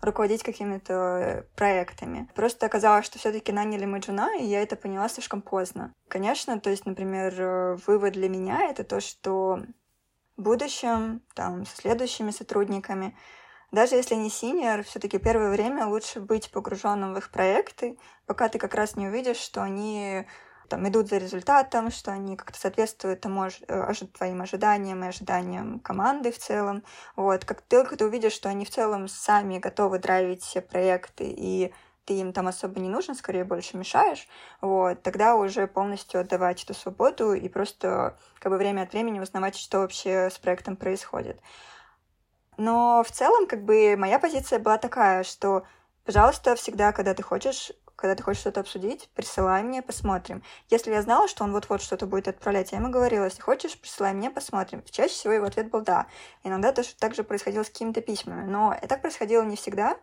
руководить какими-то проектами. Просто оказалось, что все-таки наняли мы Джуна, и я это поняла слишком поздно. Конечно, то есть, например, вывод для меня это то, что в будущем, там, с следующими сотрудниками даже если не синьор, все-таки первое время лучше быть погруженным в их проекты, пока ты как раз не увидишь, что они там идут за результатом, что они как-то соответствуют тому, э, твоим ожиданиям и ожиданиям команды в целом. Вот. Как только ты увидишь, что они в целом сами готовы драйвить все проекты, и ты им там особо не нужен, скорее больше мешаешь, вот, тогда уже полностью отдавать эту свободу и просто как бы время от времени узнавать, что вообще с проектом происходит. Но в целом, как бы, моя позиция была такая, что, пожалуйста, всегда, когда ты хочешь, когда ты хочешь что-то обсудить, присылай мне, посмотрим. Если я знала, что он вот-вот что-то будет отправлять, я ему говорила, если хочешь, присылай мне, посмотрим. Чаще всего его ответ был «да». Иногда тоже так же происходило с какими-то письмами, но так происходило не всегда.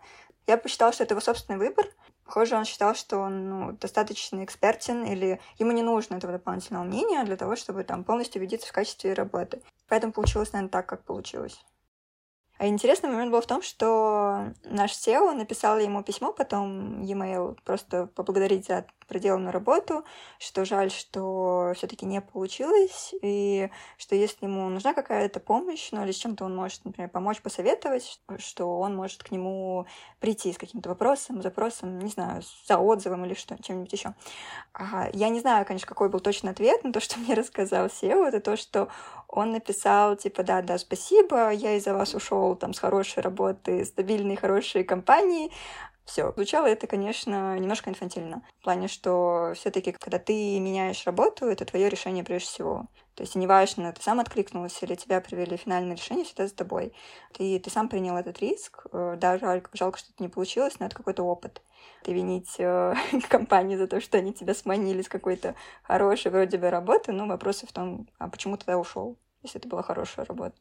Я посчитала, что это его собственный выбор. Похоже, он считал, что он ну, достаточно экспертен, или ему не нужно этого дополнительного мнения для того, чтобы там полностью убедиться в качестве работы. Поэтому получилось, наверное, так, как получилось. А интересный момент был в том, что наш SEO написал ему письмо, потом e-mail, просто поблагодарить за проделанную работу, что жаль, что все таки не получилось, и что если ему нужна какая-то помощь, ну или с чем-то он может, например, помочь, посоветовать, что он может к нему прийти с каким-то вопросом, запросом, не знаю, за отзывом или что, чем-нибудь еще. А, я не знаю, конечно, какой был точный ответ, но то, *laughs* что мне рассказал SEO, это то, что он написал, типа, да, да, спасибо, я из-за вас ушел там с хорошей работы, стабильной, хорошей компании, все. Звучало это, конечно, немножко инфантильно. В плане, что все таки когда ты меняешь работу, это твое решение прежде всего. То есть неважно, ты сам откликнулся или тебя привели финальное решение, всегда за тобой. Ты, ты сам принял этот риск. Э, да, жаль, жалко, что это не получилось, но это какой-то опыт. Ты винить э, *laughs* компанию за то, что они тебя сманили с какой-то хорошей вроде бы работы, но вопросы в том, а почему ты тогда ушел, если это была хорошая работа.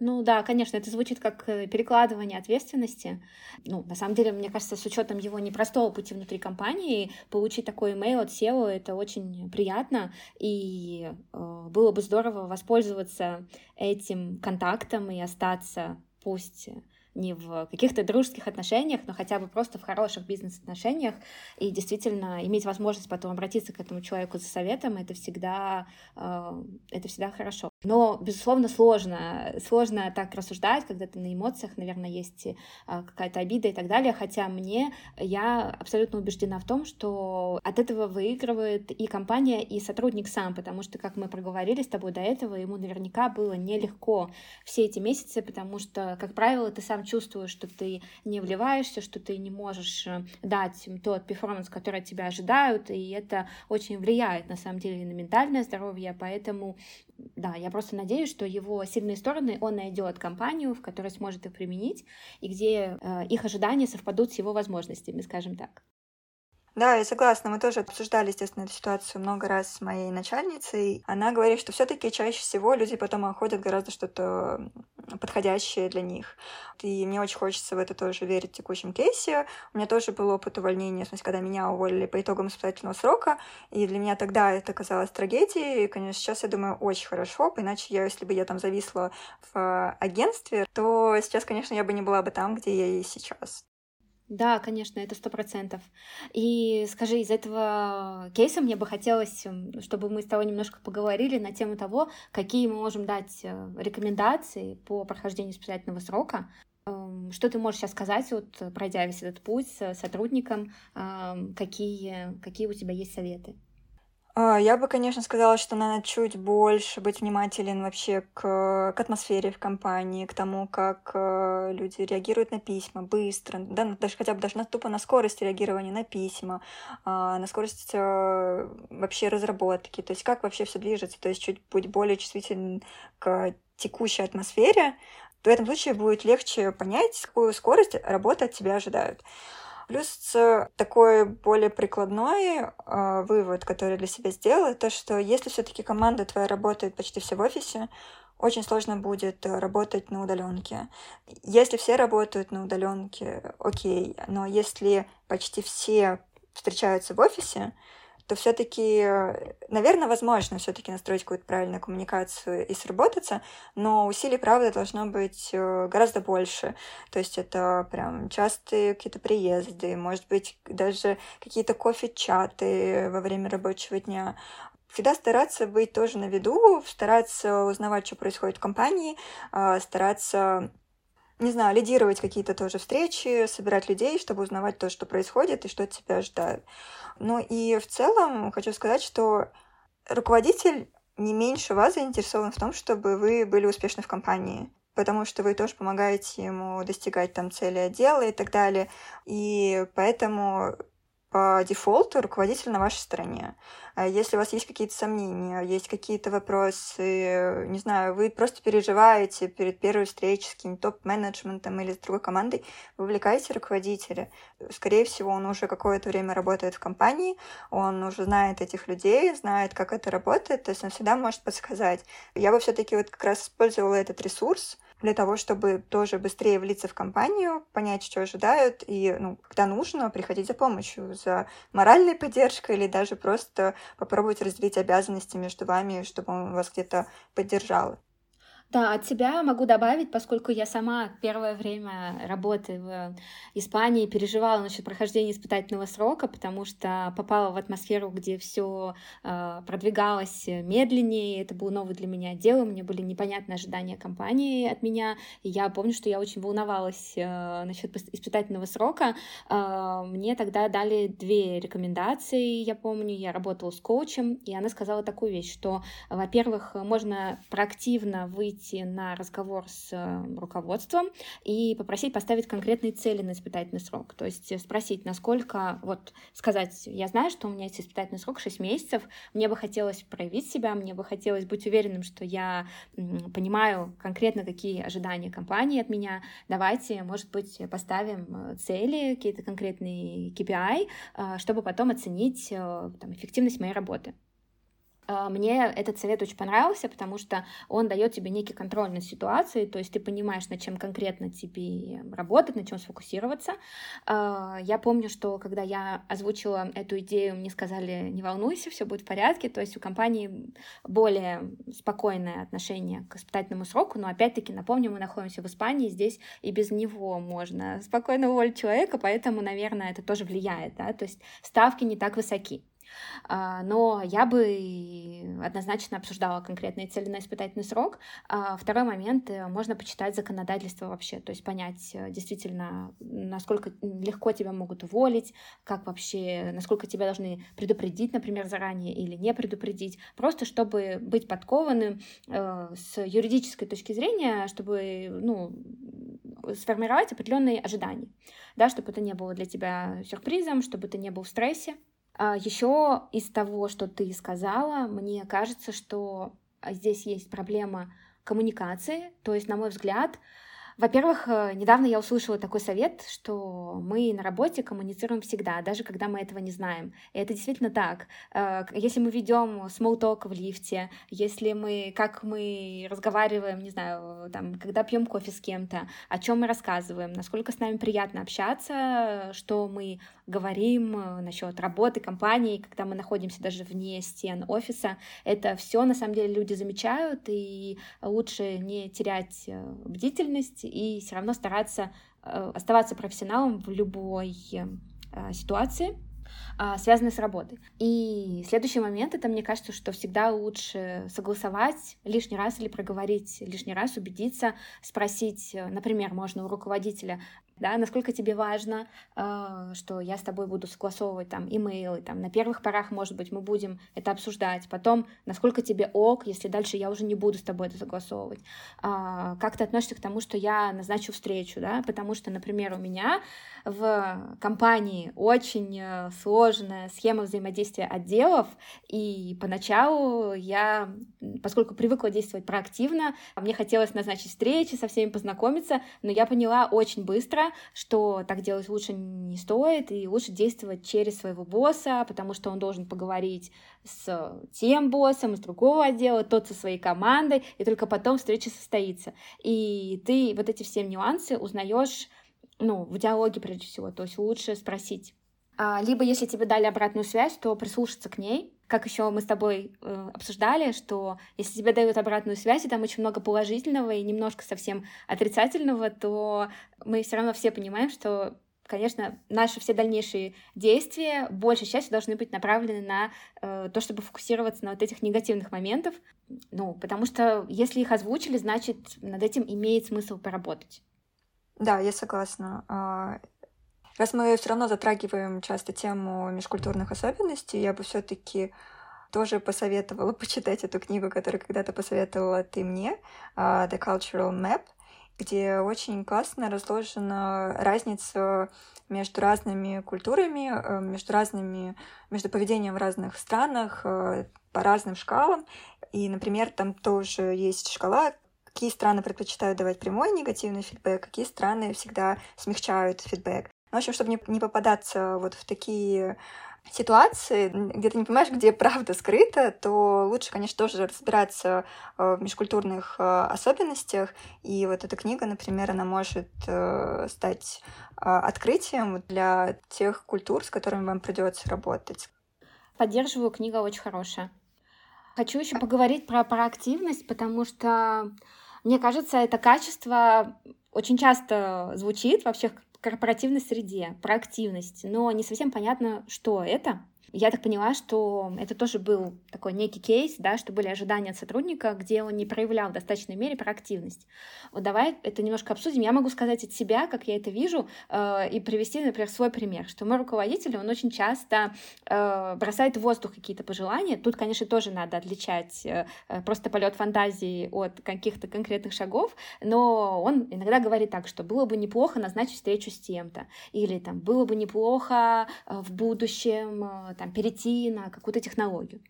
Ну да, конечно, это звучит как э, перекладывание ответственности. Ну, на самом деле, мне кажется, с учетом его непростого пути внутри компании, получить такой имейл от SEO это очень приятно, и э, было бы здорово воспользоваться этим контактом и остаться, пусть не в каких-то дружеских отношениях, но хотя бы просто в хороших бизнес-отношениях, и действительно иметь возможность потом обратиться к этому человеку за советом, это всегда, э, это всегда хорошо. Но, безусловно, сложно. Сложно так рассуждать, когда ты на эмоциях, наверное, есть э, какая-то обида и так далее. Хотя мне, я абсолютно убеждена в том, что от этого выигрывает и компания, и сотрудник сам, потому что, как мы проговорили с тобой до этого, ему наверняка было нелегко все эти месяцы, потому что, как правило, ты сам чувствуешь, что ты не вливаешься, что ты не можешь э, дать тот перформанс, который от тебя ожидают, и это очень влияет, на самом деле, на ментальное здоровье, поэтому, да, я просто надеюсь, что его сильные стороны он найдет компанию, в которой сможет их применить, и где э, их ожидания совпадут с его возможностями, скажем так. Да, я согласна. Мы тоже обсуждали, естественно, эту ситуацию много раз с моей начальницей. Она говорит, что все таки чаще всего люди потом находят гораздо что-то подходящее для них. И мне очень хочется в это тоже верить в текущем кейсе. У меня тоже был опыт увольнения, в смысле, когда меня уволили по итогам испытательного срока, и для меня тогда это казалось трагедией. И, конечно, сейчас я думаю, очень хорошо, иначе я, если бы я там зависла в агентстве, то сейчас, конечно, я бы не была бы там, где я и сейчас. Да, конечно, это сто процентов. И скажи, из этого кейса мне бы хотелось, чтобы мы с тобой немножко поговорили на тему того, какие мы можем дать э, рекомендации по прохождению испытательного срока. Эм, что ты можешь сейчас сказать, вот, пройдя весь этот путь с сотрудником, какие, какие у тебя есть советы? А, я бы, конечно, сказала, что надо чуть больше быть внимателен вообще к, к атмосфере в компании, к тому, как э, люди реагируют на письма быстро, да, даже хотя бы даже на, тупо на скорость реагирования на письма, а, на скорость э, вообще разработки, то есть как вообще все движется, то есть чуть быть более чувствителен к текущей атмосфере, в этом случае будет легче понять, какую скорость работы от тебя ожидают. Плюс такой более прикладной э, вывод, который для себя сделала, то, что если все-таки команда твоя работает почти все в офисе, очень сложно будет работать на удаленке. Если все работают на удаленке, окей, но если почти все встречаются в офисе, то все-таки, наверное, возможно все-таки настроить какую-то правильную коммуникацию и сработаться, но усилий, правда, должно быть э, гораздо больше. То есть это прям частые какие-то приезды, может быть, даже какие-то кофе-чаты во время рабочего дня всегда стараться быть тоже на виду, стараться узнавать, что происходит в компании, а, стараться не знаю, лидировать какие-то тоже встречи, собирать людей, чтобы узнавать то, что происходит и что от тебя ожидают. Ну и в целом хочу сказать, что руководитель не меньше вас заинтересован в том, чтобы вы были успешны в компании потому что вы тоже помогаете ему достигать там цели отдела и так далее. И поэтому по дефолту руководитель на вашей стороне. А если у вас есть какие-то сомнения, есть какие-то вопросы, не знаю, вы просто переживаете перед первой встречей с каким-то топ-менеджментом или с другой командой, вовлекайте руководителя. Скорее всего, он уже какое-то время работает в компании, он уже знает этих людей, знает, как это работает, то есть он всегда может подсказать. Я бы все-таки вот как раз использовала этот ресурс, для того, чтобы тоже быстрее влиться в компанию, понять, что ожидают, и, ну, когда нужно, приходить за помощью, за моральной поддержкой или даже просто попробовать разделить обязанности между вами, чтобы он вас где-то поддержал. Да, от себя могу добавить, поскольку я сама первое время работы в Испании переживала насчет прохождения испытательного срока, потому что попала в атмосферу, где все э, продвигалось медленнее, это был новый для меня дело, мне были непонятные ожидания компании от меня, и я помню, что я очень волновалась э, насчет испытательного срока. Э, мне тогда дали две рекомендации, я помню, я работала с коучем, и она сказала такую вещь, что, во-первых, можно проактивно выйти выйти на разговор с э, руководством и попросить поставить конкретные цели на испытательный срок. То есть спросить, насколько, вот сказать, я знаю, что у меня есть испытательный срок 6 месяцев, мне бы хотелось проявить себя, мне бы хотелось быть уверенным, что я понимаю конкретно, какие ожидания компании от меня. Давайте, может быть, поставим э, цели, какие-то конкретные KPI, э, чтобы потом оценить там, эффективность моей работы. А, мне этот совет очень понравился, потому что он дает тебе некий контроль над ситуацией, то есть ты понимаешь, над чем конкретно тебе работать, на чем сфокусироваться. А, я помню, что когда я озвучила эту идею, мне сказали, не волнуйся, все будет в порядке, то есть у компании более спокойное отношение к испытательному сроку, но опять-таки, напомню, мы находимся в Испании, здесь и без него можно спокойно уволить человека, поэтому, наверное, это тоже влияет, да, то есть ставки не так высоки. А, но я бы однозначно обсуждала конкретные цели на испытательный срок. А, второй момент, э, можно почитать законодательство вообще, то есть понять э, действительно, насколько легко тебя могут уволить, как вообще, насколько тебя должны предупредить, например, заранее или не предупредить, просто чтобы быть подкованным э, с юридической точки зрения, чтобы, ну, сформировать определенные ожидания, да, чтобы это не было для тебя сюрпризом, чтобы ты не был в стрессе, Еще из того, что ты сказала, мне кажется, что здесь есть проблема коммуникации. То есть, на мой взгляд, Во-первых, э, недавно я услышала такой совет, что мы на работе коммуницируем всегда, даже когда мы этого не знаем. И это действительно так. Э, если мы ведем small talk в лифте, если мы, как мы разговариваем, не знаю, там, когда пьем кофе с кем-то, о чем мы рассказываем, насколько с нами приятно общаться, что мы говорим э, насчет работы компании, когда мы находимся даже вне стен офиса, это все на самом деле люди замечают, и лучше не терять бдительность и все равно стараться э, оставаться профессионалом в любой э, ситуации, а, связанной с работой. И следующий момент, это мне кажется, что всегда лучше согласовать лишний раз или проговорить лишний раз, убедиться, спросить, э, например, можно у руководителя, да, насколько тебе важно, э, что я с тобой буду согласовывать там имейлы, там на первых порах, может быть, мы будем это обсуждать, потом, насколько тебе ок, если дальше я уже не буду с тобой это согласовывать, э, как ты относишься к тому, что я назначу встречу, да, потому что, например, у меня в компании очень э, сложная схема взаимодействия отделов, и поначалу я, поскольку привыкла действовать проактивно, мне хотелось назначить встречи, со всеми познакомиться, но я поняла очень быстро, что так делать лучше не стоит, и лучше действовать через своего босса, потому что он должен поговорить с тем боссом из другого отдела, тот со своей командой, и только потом встреча состоится. И ты вот эти все нюансы узнаешь ну, в диалоге прежде всего, то есть лучше спросить. А, либо если тебе дали обратную связь, то прислушаться к ней, как еще мы с тобой э, обсуждали, что если тебе дают обратную связь, и там очень много положительного и немножко совсем отрицательного, то мы все равно все понимаем, что конечно, наши все дальнейшие действия большей частью должны быть направлены на э, то, чтобы фокусироваться на вот этих негативных моментах. Ну, потому что если их озвучили, значит, над этим имеет смысл поработать. Да, я согласна. Раз мы все равно затрагиваем часто тему межкультурных особенностей, я бы все-таки тоже посоветовала *laughs* почитать эту книгу, которую когда-то посоветовала ты мне, а, The Cultural Map, где очень классно разложена разница между разными культурами, э, между разными, между поведением в разных странах, э, по разным шкалам. И, например, там тоже есть шкала, какие страны предпочитают давать прямой негативный фидбэк, какие страны всегда смягчают фидбэк. Ну, в общем, чтобы не, не попадаться вот в такие ситуации, где ты не понимаешь, где правда скрыта, то лучше, конечно, тоже разбираться э, в межкультурных э, особенностях. И вот эта книга, например, она может э, стать открытием для тех культур, с которыми вам придется работать. Поддерживаю, книга очень хорошая. Хочу еще поговорить про проактивность, потому что мне кажется, это качество очень часто звучит вообще корпоративной среде, про активность, но не совсем понятно, что это. Я так поняла, что это тоже был такой некий кейс, да, что были ожидания от сотрудника, где он не проявлял в достаточной мере проактивность. Вот давай это немножко обсудим. Я могу сказать от себя, как я это вижу, э, и привести, например, свой пример, что мой руководитель, он очень часто э, бросает в воздух какие-то пожелания. Тут, конечно, тоже надо отличать э, просто полет фантазии от каких-то конкретных шагов, но он иногда говорит так, что было бы неплохо назначить встречу с тем-то, или там было бы неплохо э, в будущем э, там, перейти на какую-то технологию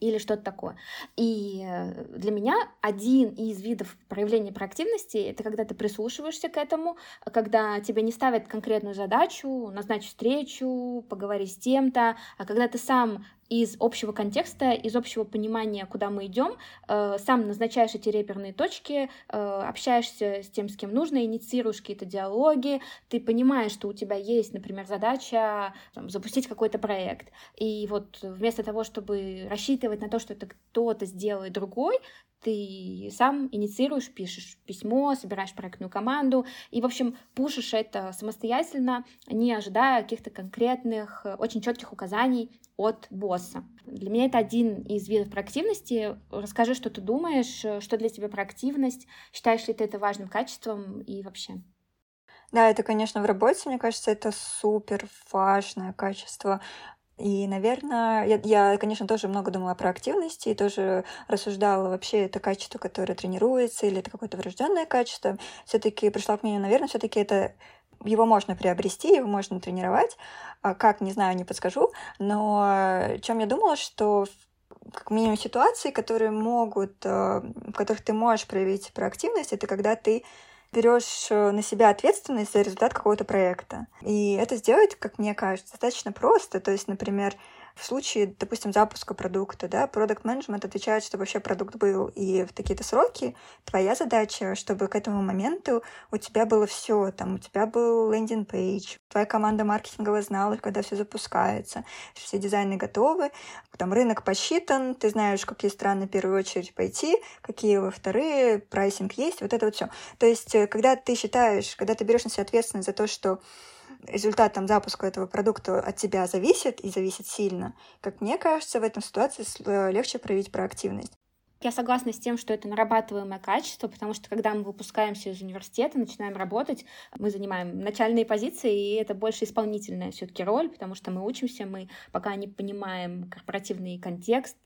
или что-то такое. И э, для меня один из видов проявления проактивности — это когда ты прислушиваешься к этому, когда тебе не ставят конкретную задачу, назначить встречу, поговорить с тем-то, а когда ты сам из общего контекста, из общего понимания, куда мы идем, э, сам назначаешь эти реперные точки, э, общаешься с тем, с кем нужно, инициируешь какие-то диалоги, ты понимаешь, что у тебя есть, например, задача там, запустить какой-то проект. И вот вместо того, чтобы рассчитывать на то, что это кто-то сделает другой, ты сам инициируешь, пишешь письмо, собираешь проектную команду. И, в общем, пушишь это самостоятельно, не ожидая каких-то конкретных, очень четких указаний от босса. Для меня это один из видов проактивности. Расскажи, что ты думаешь, что для тебя проактивность, считаешь ли ты это важным качеством и вообще? Да, это, конечно, в работе, мне кажется, это супер важное качество. И, наверное, я, я, конечно, тоже много думала про активности и тоже рассуждала вообще это качество, которое тренируется, или это какое-то врожденное качество. Все-таки пришла к мнению, наверное, все-таки это его можно приобрести, его можно тренировать. А как, не знаю, не подскажу. Но о чем я думала, что как минимум ситуации, которые могут, э, в которых ты можешь проявить проактивность, это когда ты берешь э, на себя ответственность за результат какого-то проекта. И это сделать, как мне кажется, достаточно просто. То есть, например, в случае, допустим, запуска продукта, да, продукт менеджмент отвечает, чтобы вообще продукт был и в такие-то сроки. Твоя задача, чтобы к этому моменту у тебя было все, там, у тебя был лендинг пейдж, твоя команда маркетинговая знала, когда все запускается, все дизайны готовы, там рынок посчитан, ты знаешь, какие страны в первую очередь пойти, какие во вторые, прайсинг есть, вот это вот все. То есть, э, когда ты считаешь, когда ты берешь на себя ответственность за то, что результат там, запуска этого продукта от тебя зависит и зависит сильно, как мне кажется, в этом ситуации э, легче проявить проактивность. Я согласна с тем, что это нарабатываемое качество, потому что когда мы выпускаемся из университета, начинаем работать, мы занимаем начальные позиции, и это больше исполнительная все-таки роль, потому что мы учимся, мы пока не понимаем корпоративный контекст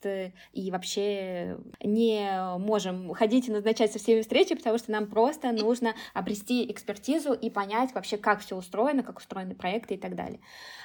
и вообще не можем ходить и назначать со всеми встречи, потому что нам просто нужно обрести экспертизу и понять вообще, как все устроено, как устроены проекты и так далее.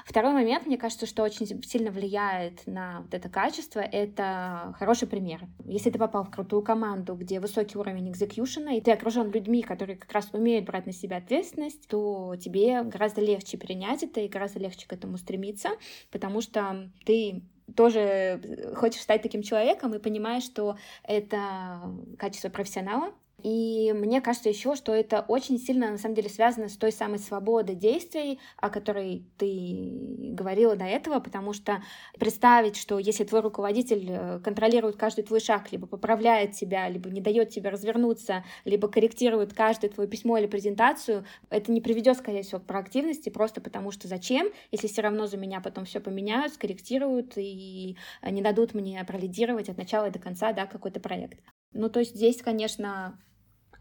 Второй момент, мне кажется, что очень сильно влияет на вот это качество, это хороший пример. Если ты попал в крутую команду, где высокий уровень экзекьюшена, и ты окружен людьми, которые как раз умеют брать на себя ответственность, то тебе гораздо легче принять это и гораздо легче к этому стремиться, потому что ты тоже хочешь стать таким человеком и понимаешь, что это качество профессионала, и мне кажется еще, что это очень сильно на самом деле связано с той самой свободой действий, о которой ты говорила до этого, потому что представить, что если твой руководитель э, контролирует каждый твой шаг, либо поправляет тебя, либо не дает тебе развернуться, либо корректирует каждое твое письмо или презентацию, это не приведет, скорее всего, к проактивности, просто потому что зачем, если все равно за меня потом все поменяют, скорректируют и не дадут мне пролидировать от начала до конца да, какой-то проект. Ну, то есть здесь, конечно,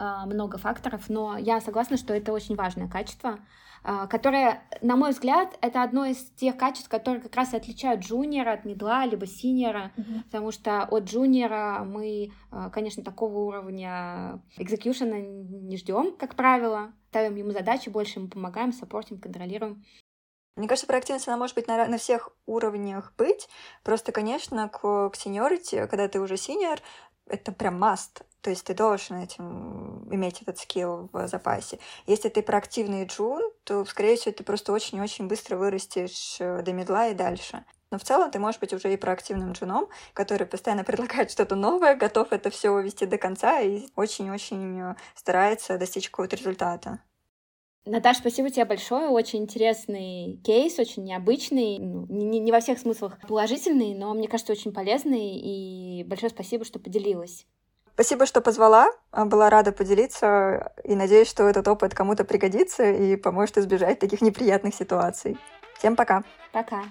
много факторов, но я согласна, что это очень важное качество, а, которое, на мой взгляд, это одно из тех качеств, которые как раз и отличают джуниора от медла, либо синьора, mm-hmm. потому что от джуниора мы, а, конечно, такого уровня экзекьюшена не ждем, как правило, ставим ему задачи, больше ему помогаем, саппортим, контролируем. Мне кажется, проактивность, она может быть на, на всех уровнях быть. Просто, конечно, к, к сеньорити, когда ты уже синьор, это прям must. То есть ты должен этим иметь этот скилл в запасе. Если ты проактивный джун, то, скорее всего, ты просто очень-очень быстро вырастешь э, до медла и дальше. Но в целом ты можешь быть уже и проактивным джуном, который постоянно *laughs* предлагает что-то новое, готов это все увести до конца и очень-очень э, старается достичь какого-то результата. Наташ, спасибо тебе большое. Очень интересный кейс, очень необычный. Ну, не, не во всех смыслах положительный, но мне кажется, очень полезный. И большое спасибо, что поделилась. Спасибо, что позвала. А, была рада поделиться и надеюсь, что этот опыт кому-то пригодится и поможет избежать таких неприятных ситуаций. Всем пока. Пока.